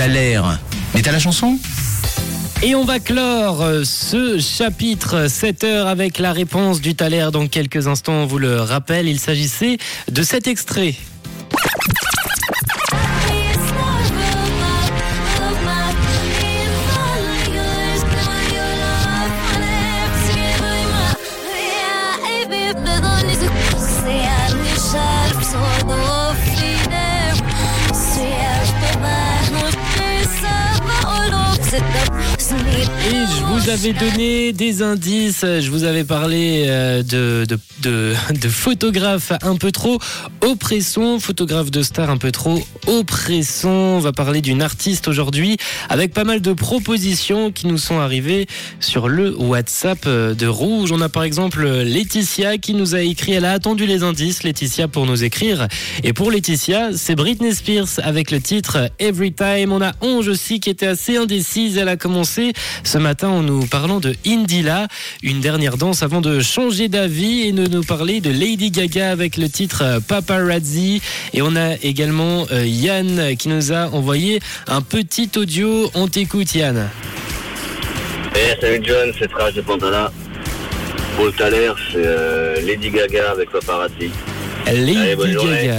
T'as l'air. Mais t'as la chanson? Et on va clore euh, ce chapitre 7 heures avec la réponse du Thaler dans quelques instants. On vous le rappelle, il s'agissait de cet extrait. with the Et je vous avais donné des indices, je vous avais parlé euh, de, de, de, photographes un peu trop oppressons, photographes de stars un peu trop oppressons. On va parler d'une artiste aujourd'hui avec pas mal de propositions qui nous sont arrivées sur le WhatsApp euh, de Rouge. On a par exemple Laetitia qui nous a écrit, elle a attendu les indices, Laetitia, pour nous écrire. Et pour Laetitia, c'est Britney Spears avec le titre Every Time. On a Onge aussi qui était assez indécise, elle a commencé ce matin en nous parlant de Indila, une dernière danse avant de changer d'avis et de nous parler de Lady Gaga avec le titre Paparazzi. Et on a également euh, Yann qui nous a envoyé un petit audio. On t'écoute Yann. Eh, salut John, c'est Trash de Pantana. Pour le c'est euh, Lady Gaga avec Paparazzi. Lady Allez, journée.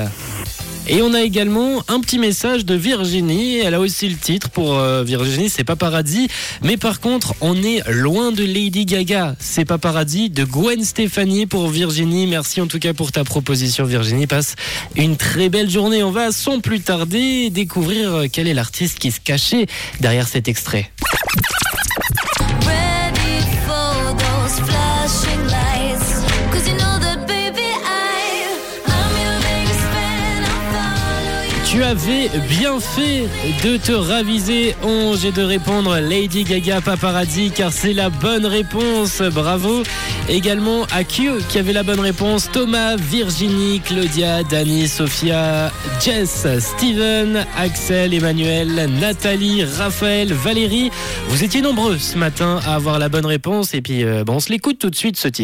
Et on a également un petit message de Virginie. Elle a aussi le titre pour euh, Virginie, c'est Paparazzi. Mais par contre, on est loin de Lady Gaga. C'est Paparazzi de Gwen Stefani pour Virginie. Merci en tout cas pour ta proposition, Virginie. Passe une très belle journée. On va sans plus tarder découvrir quel est l'artiste qui se cachait derrière cet extrait. Tu avais bien fait de te raviser, Onge, et de répondre Lady Gaga Paparazzi, car c'est la bonne réponse. Bravo. Également à Q qui avait la bonne réponse. Thomas, Virginie, Claudia, Dani, Sophia, Jess, Steven, Axel, Emmanuel, Nathalie, Raphaël, Valérie. Vous étiez nombreux ce matin à avoir la bonne réponse. Et puis, euh, bon, on se l'écoute tout de suite ce titre.